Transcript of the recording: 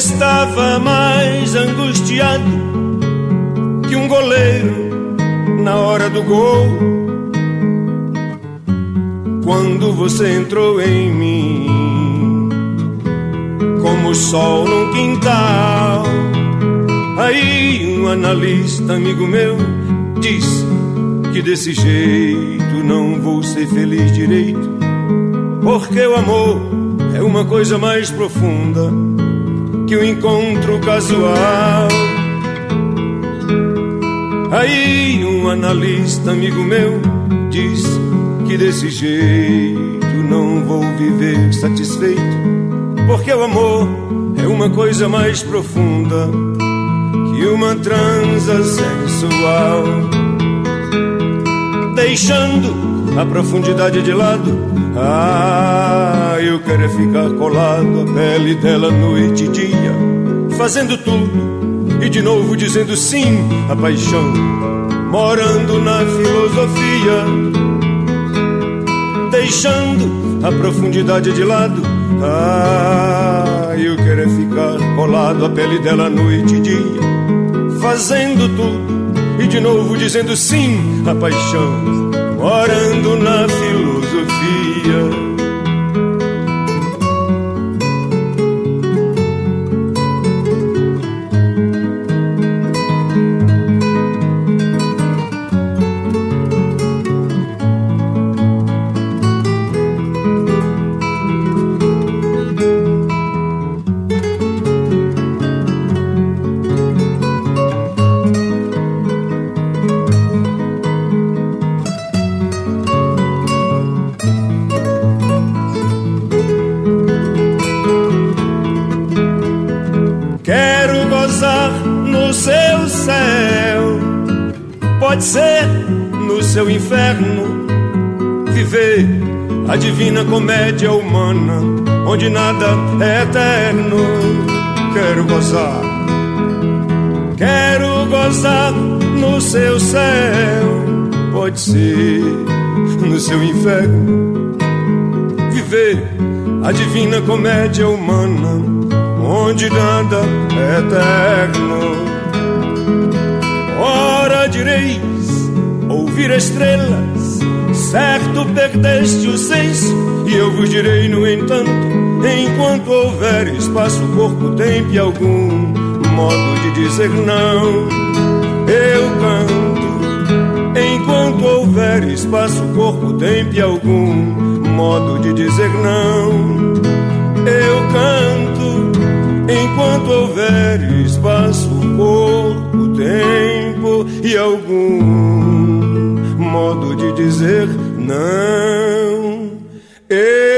estava mais angustiado que um goleiro na hora do gol. Quando você entrou em mim, como o sol num quintal. Aí um analista amigo meu disse que desse jeito não vou ser feliz direito, porque o amor é uma coisa mais profunda que o encontro casual. Aí um analista amigo meu disse que desse jeito não vou viver satisfeito, porque o amor é uma coisa mais profunda que uma transa sexual. Deixando a profundidade de lado, ah, eu quero é ficar colado à pele dela noite e dia, fazendo tudo e de novo dizendo sim à paixão, morando na filosofia, deixando a profundidade de lado. Ah, eu quero é ficar colado à pele dela noite e dia, fazendo tudo e de novo dizendo sim à paixão, morando na filosofia. Pode ser no seu inferno viver a divina comédia humana, onde nada é eterno. Quero gozar, quero gozar no seu céu, pode ser no seu inferno viver a divina comédia humana, onde nada é eterno direis ouvir estrelas, certo perdeste o senso, e eu vos direi, no entanto, enquanto houver espaço, corpo, tempo e algum modo de dizer não, eu canto. Enquanto houver espaço, corpo, tempo e algum modo de dizer não, eu canto. Enquanto houver espaço, corpo, tempo e algum modo de dizer não, eu